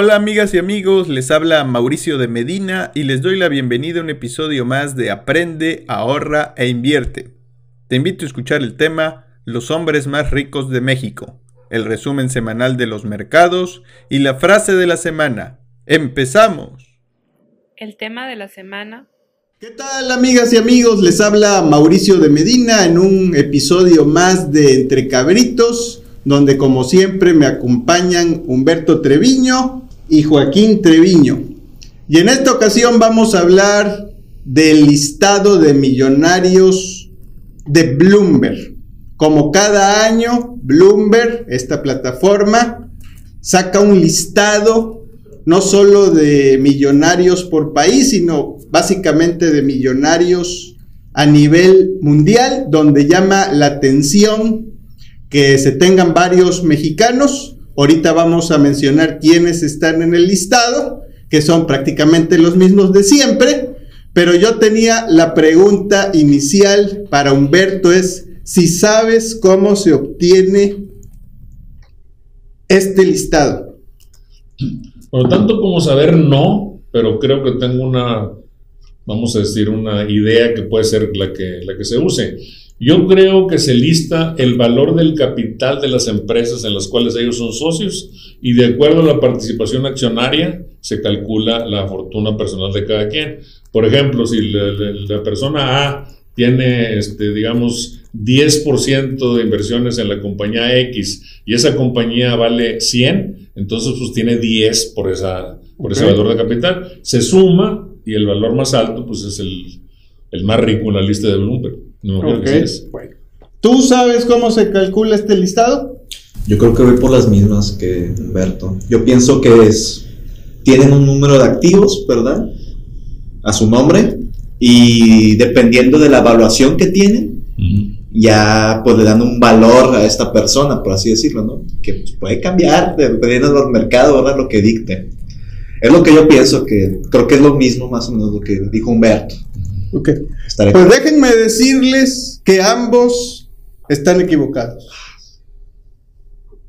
Hola amigas y amigos, les habla Mauricio de Medina y les doy la bienvenida a un episodio más de Aprende, ahorra e invierte. Te invito a escuchar el tema Los hombres más ricos de México, el resumen semanal de los mercados y la frase de la semana. ¡Empezamos! El tema de la semana ¿Qué tal amigas y amigos? Les habla Mauricio de Medina en un episodio más de Entre Cabritos donde como siempre me acompañan Humberto Treviño y Joaquín Treviño. Y en esta ocasión vamos a hablar del listado de millonarios de Bloomberg. Como cada año, Bloomberg, esta plataforma, saca un listado no solo de millonarios por país, sino básicamente de millonarios a nivel mundial, donde llama la atención que se tengan varios mexicanos. Ahorita vamos a mencionar quiénes están en el listado, que son prácticamente los mismos de siempre. Pero yo tenía la pregunta inicial para Humberto es si sabes cómo se obtiene este listado. Por tanto como saber no, pero creo que tengo una, vamos a decir, una idea que puede ser la que, la que se use. Yo creo que se lista el valor del capital de las empresas en las cuales ellos son socios y de acuerdo a la participación accionaria se calcula la fortuna personal de cada quien. Por ejemplo, si la, persona A tiene, este, digamos, 10% de inversiones en la compañía X y esa compañía vale 100, entonces pues tiene 10 por, esa, por ese valor de capital. Se suma y el valor más alto pues es el, el más rico en la lista de Bloomberg. No, ¿Tú sabes cómo se calcula este listado? Yo creo que voy por las mismas que Humberto. Yo pienso que es, tienen un número de activos, ¿verdad? A su nombre. Y dependiendo de la evaluación que tienen, ya pues le dan un valor a esta persona, por así decirlo, ¿no? Que pues, puede cambiar dependiendo del mercado, ¿verdad? Lo que dicte. Es lo que yo pienso, que creo que es lo mismo más o menos lo que dijo Humberto. Ok. Pues déjenme decirles que ambos están equivocados.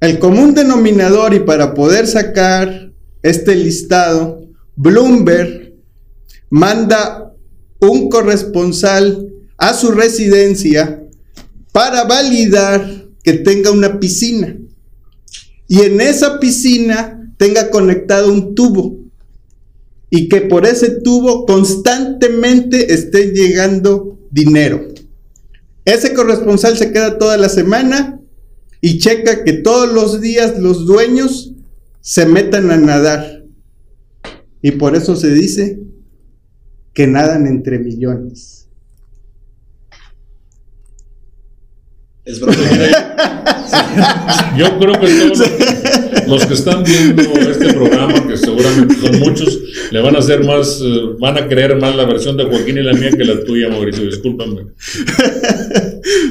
El común denominador y para poder sacar este listado, Bloomberg manda un corresponsal a su residencia para validar que tenga una piscina y en esa piscina tenga conectado un tubo y que por ese tubo constantemente esté llegando dinero. Ese corresponsal se queda toda la semana y checa que todos los días los dueños se metan a nadar. Y por eso se dice que nadan entre millones. Es broma. Yo creo que todos los que están viendo este programa, que seguramente son muchos, le van a hacer más, eh, van a creer más la versión de Joaquín y la mía que la tuya, Mauricio. Discúlpame.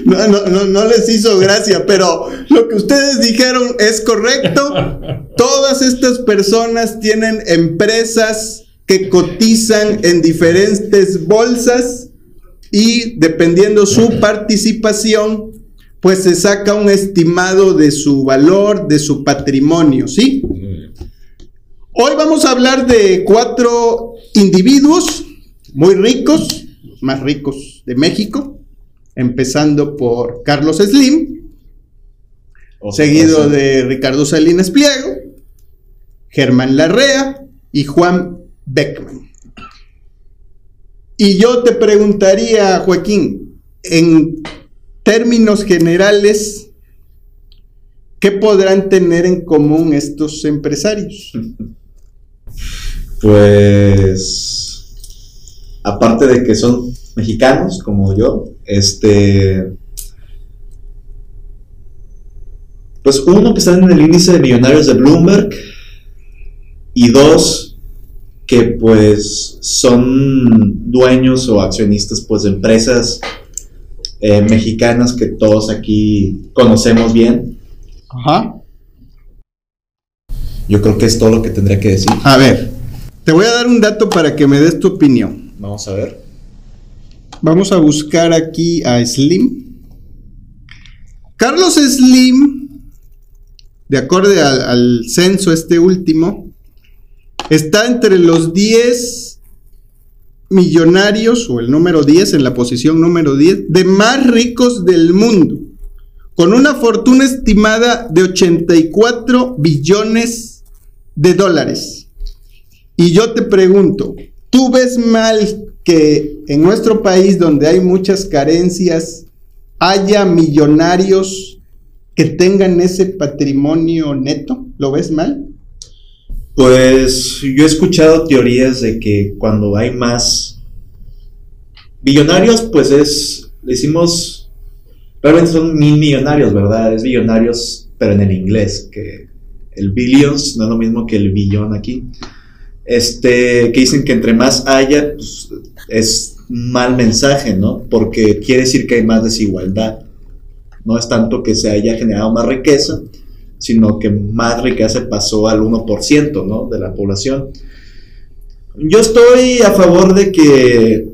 No, no, no, no les hizo gracia, pero lo que ustedes dijeron es correcto. Todas estas personas tienen empresas que cotizan en diferentes bolsas y dependiendo su participación, pues se saca un estimado de su valor, de su patrimonio, ¿sí? Hoy vamos a hablar de cuatro individuos muy ricos, los más ricos de México, empezando por Carlos Slim, seguido de Ricardo Salinas Pliego, Germán Larrea y Juan Beckman. Y yo te preguntaría, Joaquín, en términos generales, ¿qué podrán tener en común estos empresarios? Pues, aparte de que son mexicanos como yo, este, pues uno que está en el índice de millonarios de Bloomberg y dos que pues son dueños o accionistas pues de empresas eh, mexicanas que todos aquí conocemos bien. Ajá. Yo creo que es todo lo que tendría que decir. A ver, te voy a dar un dato para que me des tu opinión. Vamos a ver. Vamos a buscar aquí a Slim. Carlos Slim, de acuerdo al, al censo este último, está entre los 10 millonarios o el número 10 en la posición número 10 de más ricos del mundo, con una fortuna estimada de 84 billones de dólares. Y yo te pregunto, ¿tú ves mal que en nuestro país donde hay muchas carencias haya millonarios que tengan ese patrimonio neto? ¿Lo ves mal? Pues yo he escuchado teorías de que cuando hay más billonarios, pues es, decimos, realmente son mil millonarios, ¿verdad? Es billonarios, pero en el inglés, que el billions no es lo mismo que el billón aquí. Este, que dicen que entre más haya, pues, es mal mensaje, ¿no? Porque quiere decir que hay más desigualdad. No es tanto que se haya generado más riqueza, sino que más riqueza pasó al 1%, ¿no? De la población. Yo estoy a favor de que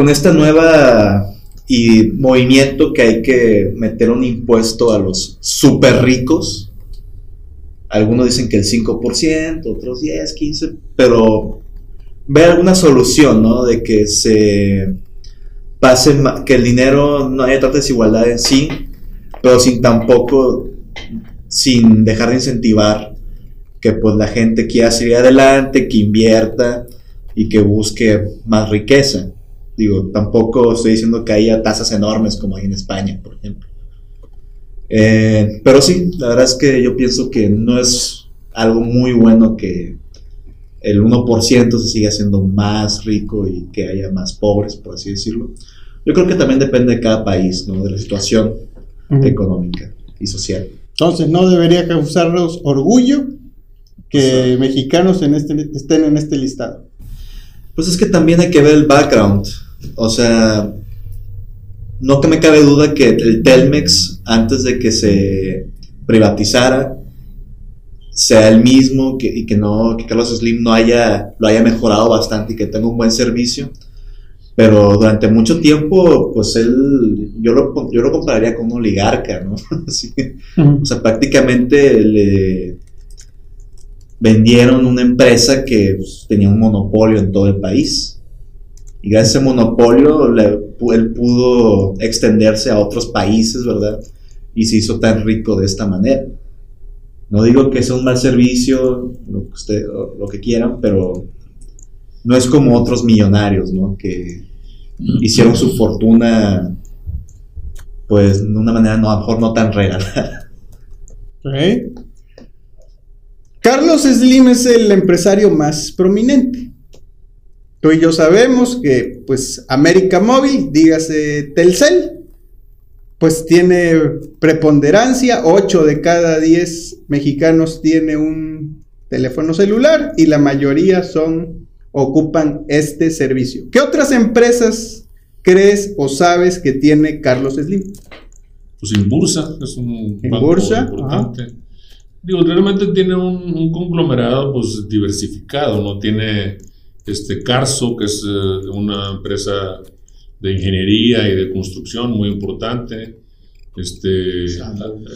con esta nueva y movimiento que hay que meter un impuesto a los súper ricos, algunos dicen que el 5%, otros 10, 15, pero ve alguna solución, ¿no? De que se pase, que el dinero no haya tanta desigualdad en sí, pero sin tampoco sin dejar de incentivar que pues la gente quiera seguir adelante, que invierta y que busque más riqueza. Digo, tampoco estoy diciendo que haya tasas enormes como hay en España, por ejemplo. Eh, pero sí, la verdad es que yo pienso que no es algo muy bueno que el 1% se siga haciendo más rico y que haya más pobres, por así decirlo. Yo creo que también depende de cada país, ¿no? de la situación económica y social. Entonces, no debería causarnos orgullo que mexicanos en este, estén en este listado. Pues es que también hay que ver el background. O sea, no que me cabe duda que el Telmex, antes de que se privatizara, sea el mismo que, y que no que Carlos Slim no haya lo haya mejorado bastante y que tenga un buen servicio pero durante mucho tiempo, pues él, yo lo, yo lo compararía con un oligarca, ¿no? O sea, prácticamente le vendieron una empresa que pues, tenía un monopolio en todo el país. Y gracias a ese monopolio, él pudo extenderse a otros países, ¿verdad? Y se hizo tan rico de esta manera. No digo que sea un mal servicio, lo que, usted, lo que quieran, pero no es como otros millonarios, ¿no? Que hicieron su fortuna, pues de una manera no, a lo mejor no tan regalada. Carlos Slim es el empresario más prominente. Tú y yo sabemos que, pues, América Móvil, dígase Telcel, pues tiene preponderancia. 8 de cada 10 mexicanos tiene un teléfono celular y la mayoría son ocupan este servicio. ¿Qué otras empresas crees o sabes que tiene Carlos Slim? Pues Inbursa es un banco importante. Digo, realmente tiene un, conglomerado pues diversificado, ¿no? Tiene este Carso, que es eh, una empresa de ingeniería y de construcción muy importante este,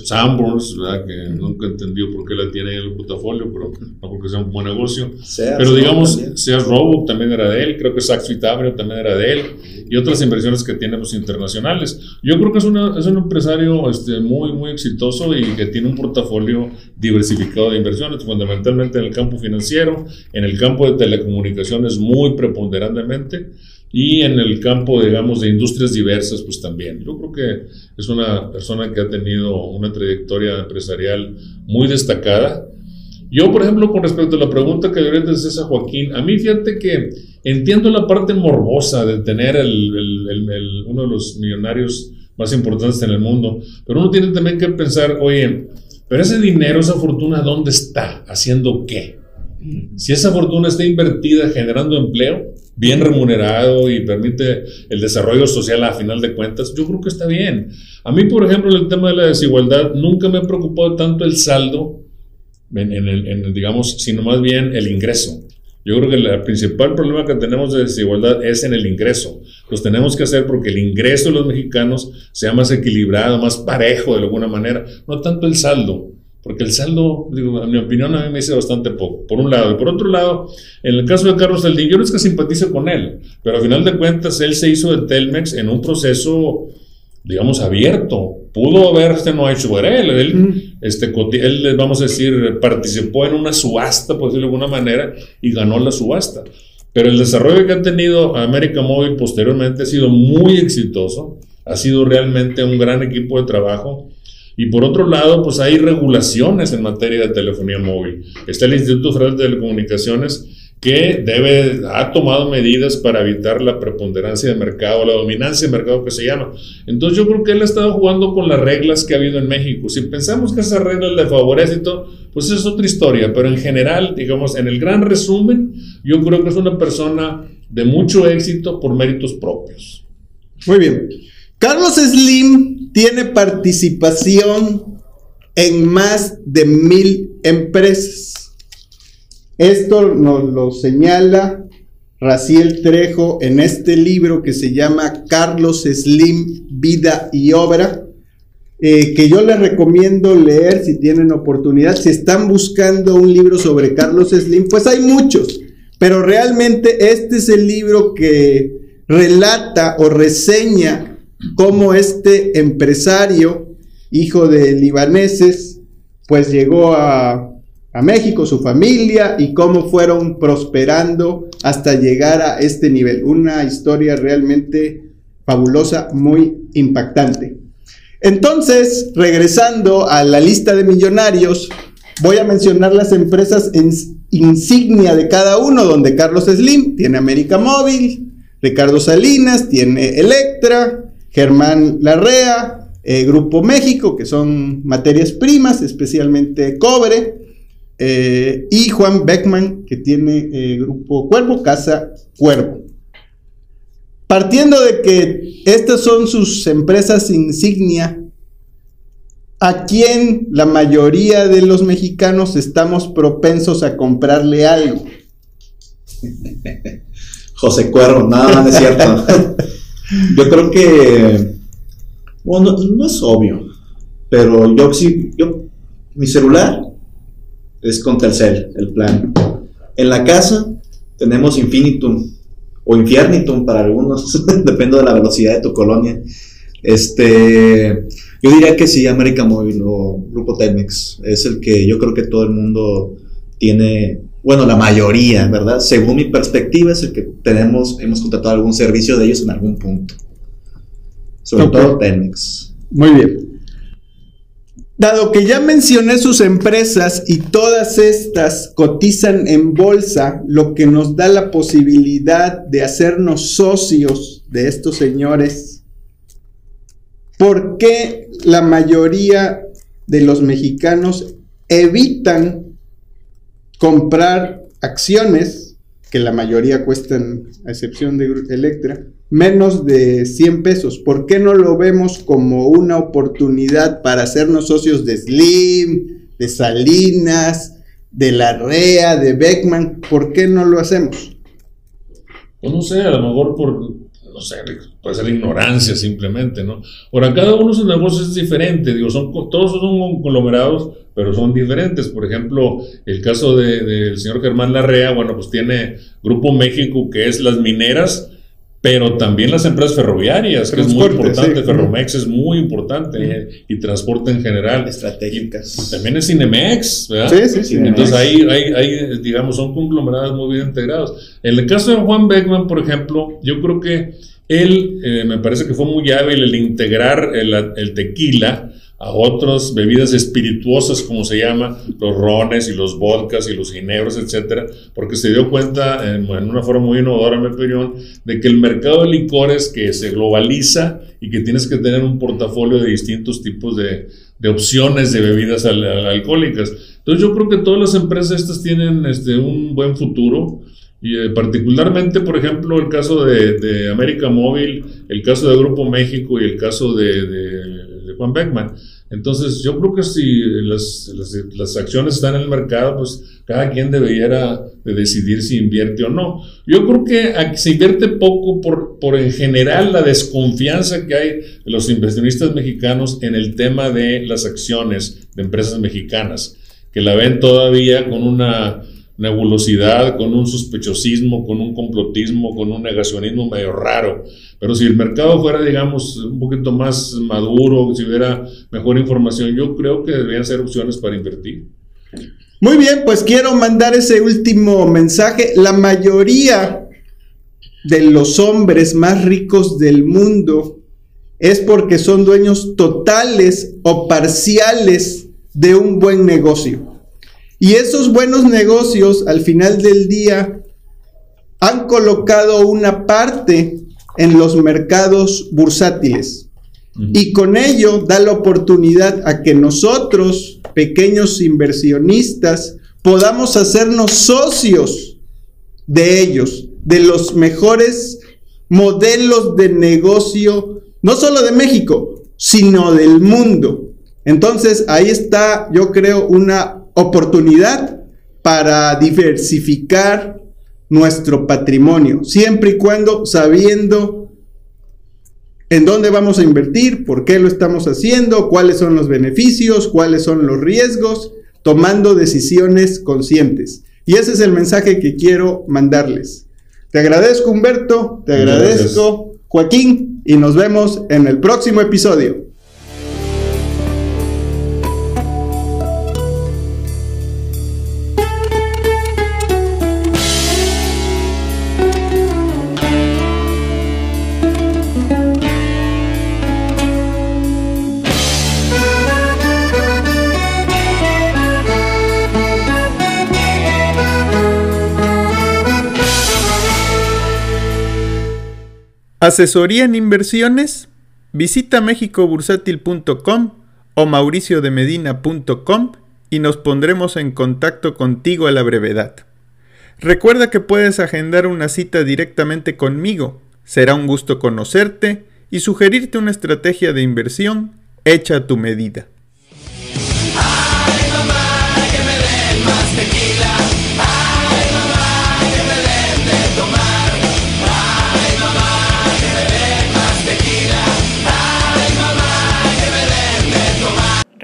Sanborns, ¿verdad? que nunca entendió por qué la tiene en el portafolio, pero no porque sea un buen negocio. pero digamos, Seas Robo también era de él, creo que Saks Vitabrio también era de él, y otras inversiones que tiene pues, internacionales. Yo creo que es, una, es un empresario este, muy, muy exitoso y que tiene un portafolio diversificado de inversiones, fundamentalmente en el campo financiero, en el campo de telecomunicaciones muy preponderantemente y en el campo, digamos, de industrias diversas, pues también. Yo creo que es una persona que ha tenido una trayectoria empresarial muy destacada. Yo, por ejemplo, con respecto a la pregunta que le haces a Joaquín, a mí fíjate que entiendo la parte morbosa de tener el, uno de los millonarios más importantes en el mundo, pero uno tiene también que pensar, oye, pero ese dinero, esa fortuna, ¿dónde está? ¿Haciendo qué? Si esa fortuna está invertida generando empleo, bien remunerado y permite el desarrollo social a final de cuentas, yo creo que está bien. A mí, por ejemplo, el tema de la desigualdad nunca me ha preocupado tanto el saldo, en, el, digamos, sino más bien el ingreso. Yo creo que el principal problema que tenemos de desigualdad es en el ingreso. Los tenemos que hacer porque el ingreso de los mexicanos sea más equilibrado, más parejo de alguna manera, no tanto el saldo. Porque el saldo, digo, en mi opinión, a mí me dice bastante poco, por un lado. Y por otro lado, en el caso de Carlos Saldín, yo no es que simpatice con él, pero al final de cuentas, él se hizo de Telmex en un proceso digamos, abierto. Pudo haberse no hecho por él. Él, este, él, vamos a decir, participó en una subasta, por decirlo de alguna manera, y ganó la subasta. Pero el desarrollo que ha tenido América Móvil posteriormente ha sido muy exitoso, ha sido realmente un gran equipo de trabajo. Y por otro lado, pues hay regulaciones en materia de telefonía móvil. Está el Instituto Federal de Telecomunicaciones que debe, ha tomado medidas para evitar la preponderancia de mercado, la dominancia de mercado que se llama. Entonces yo creo que él ha estado jugando con las reglas que ha habido en México. Si pensamos que esas reglas le favorecen y todo, pues es otra historia, pero en general, digamos, en el gran resumen, yo creo que es una persona de mucho éxito por méritos propios. Muy bien. Carlos Slim tiene participación en más de mil empresas. Esto nos lo señala Raciel Trejo en este libro que se llama Carlos Slim, Vida y Obra, eh, que yo les recomiendo leer si tienen oportunidad. Si están buscando un libro sobre Carlos Slim, pues hay muchos, pero realmente este es el libro que relata o reseña cómo este empresario, hijo de libaneses, pues llegó a a México, su familia y cómo fueron prosperando hasta llegar a este nivel. Una historia realmente fabulosa, muy impactante. Entonces, regresando a la lista de millonarios, voy a mencionar las empresas en insignia de cada uno, donde Carlos Slim tiene América Móvil, Ricardo Salinas tiene Electra, Germán Larrea, eh, Grupo México, que son materias primas, especialmente cobre, eh, y Juan Beckman, que tiene eh, Grupo Cuervo, Casa Cuervo. Partiendo de que estas son sus empresas insignia, a quien la mayoría de los mexicanos estamos propensos a comprarle algo. José Cuervo, nada, no es cierto. Yo creo que, bueno, no es obvio, pero yo sí, yo, mi celular es con Telcel el plan. En la casa tenemos Infinitum o Infiernitum para algunos, depende de la velocidad de tu colonia. Este, yo diría que sí, América Móvil o Grupo Telmex es el que yo creo que todo el mundo tiene, bueno, la mayoría, ¿verdad? Según mi perspectiva es el que tenemos, hemos contratado algún servicio de ellos en algún punto. Sobre todo Telmex. Muy bien. Dado que ya mencioné sus empresas y todas estas cotizan en bolsa, lo que nos da la posibilidad de hacernos socios de estos señores, ¿por qué la mayoría de los mexicanos evitan comprar acciones, que la mayoría cuestan, a excepción de Electra, menos de 100 pesos. ¿Por qué no lo vemos como una oportunidad para hacernos socios de Slim, de Salinas, de Larrea, de Beckman? ¿Por qué no lo hacemos? Pues no sé, a lo mejor por, no sé, puede ser ignorancia simplemente, ¿no? Ahora, cada uno de sus negocios es diferente, digo, son, todos son conglomerados, pero son diferentes. Por ejemplo, el caso del señor Germán Larrea, bueno, pues tiene Grupo México, que es las mineras, pero también las empresas ferroviarias, que es muy importante, Ferromex es muy importante y transporte en general. Estratégicas. también es Cinemex, ¿verdad? Sí, sí, sí. Entonces ahí, hay, digamos, son conglomerados muy bien integrados. En el caso de Juan Beckman, por ejemplo, yo creo que él eh, me parece que fue muy hábil el integrar el, el tequila a otras bebidas espirituosas, como se llama, los rones y los vodkas y los ginebros, etcétera, porque se dio cuenta en, una forma muy innovadora, mi opinión, de que el mercado de licores que se globaliza y que tienes que tener un portafolio de distintos tipos de, de opciones de bebidas alcohólicas. Entonces yo creo que todas las empresas estas tienen este, un buen futuro. Y eh, particularmente, por ejemplo, el caso de, de, América Móvil, el caso de Grupo México y el caso de, de Juan Beckman. Entonces, yo creo que si las, acciones están en el mercado, pues cada quien debería de decidir si invierte o no. Yo creo que se invierte poco por, por en general la desconfianza que hay de los inversionistas mexicanos en el tema de las acciones de empresas mexicanas, que la ven todavía con una nebulosidad, con un sospechosismo, con un complotismo, con un negacionismo medio raro. Pero si el mercado fuera, digamos, un poquito más maduro, si hubiera mejor información, yo creo que deberían ser opciones para invertir. Muy bien, pues quiero mandar ese último mensaje. La mayoría de los hombres más ricos del mundo es porque son dueños totales o parciales de un buen negocio. Y esos buenos negocios al final del día han colocado una parte en los mercados bursátiles. Y con ello da la oportunidad a que nosotros, pequeños inversionistas, podamos hacernos socios de ellos, de los mejores modelos de negocio, no solo de México, sino del mundo. Entonces ahí está, yo creo, una oportunidad para diversificar nuestro patrimonio, siempre y cuando sabiendo en dónde vamos a invertir, por qué lo estamos haciendo, cuáles son los beneficios, cuáles son los riesgos, tomando decisiones conscientes. Y ese es el mensaje que quiero mandarles. Te agradezco Humberto, te agradezco Joaquín y nos vemos en el próximo episodio. Asesoría en inversiones. Visita mexicobursátil.com o mauriciodemedina.com y nos pondremos en contacto contigo a la brevedad. Recuerda que puedes agendar una cita directamente conmigo. Será un gusto conocerte y sugerirte una estrategia de inversión hecha a tu medida.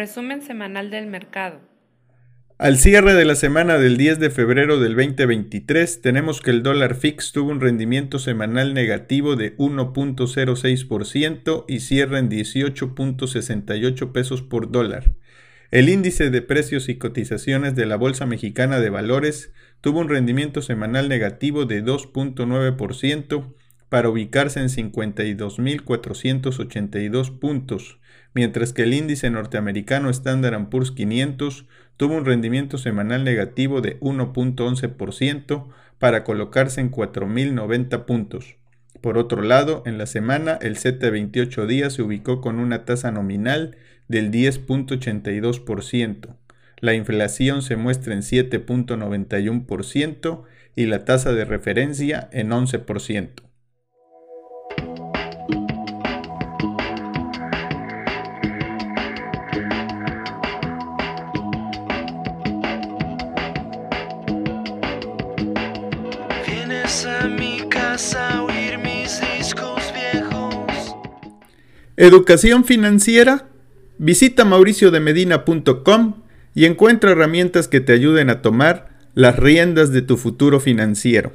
Resumen semanal del mercado. Al cierre de la semana del 10 de febrero del 2023, tenemos que el dólar fix tuvo un rendimiento semanal negativo de 1.06% y cierra en 18.68 pesos por dólar. El índice de precios y cotizaciones de la Bolsa Mexicana de Valores tuvo un rendimiento semanal negativo de 2.9% para ubicarse en 52.482 puntos mientras que el índice norteamericano Standard Poor's 500 tuvo un rendimiento semanal negativo de 1.11% para colocarse en 4.090 puntos. Por otro lado, en la semana el Z28 días se ubicó con una tasa nominal del 10.82%. La inflación se muestra en 7.91% y la tasa de referencia en 11%. Educación financiera. Visita mauriciodemedina.com y encuentra herramientas que te ayuden a tomar las riendas de tu futuro financiero.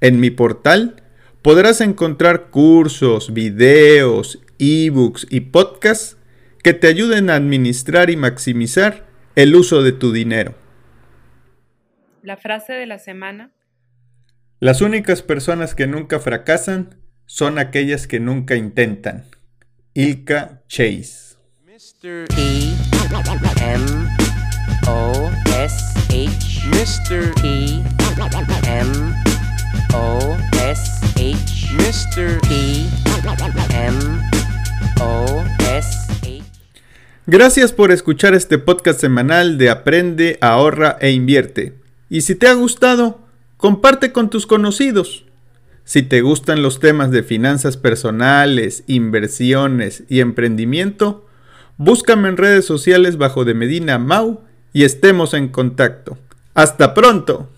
En mi portal podrás encontrar cursos, videos, ebooks y podcasts que te ayuden a administrar y maximizar el uso de tu dinero. La frase de la semana. Las únicas personas que nunca fracasan son aquellas que nunca intentan. Ilka Chase. Mr. E M O S H Mr. E M O S H Mr. E M O S H Gracias por escuchar este podcast semanal de Aprende, ahorra e invierte. Y si te ha gustado, comparte con tus conocidos. Si te gustan los temas de finanzas personales, inversiones y emprendimiento, Búscame en redes sociales bajo de Medina Mau y estemos en contacto. ¡Hasta pronto!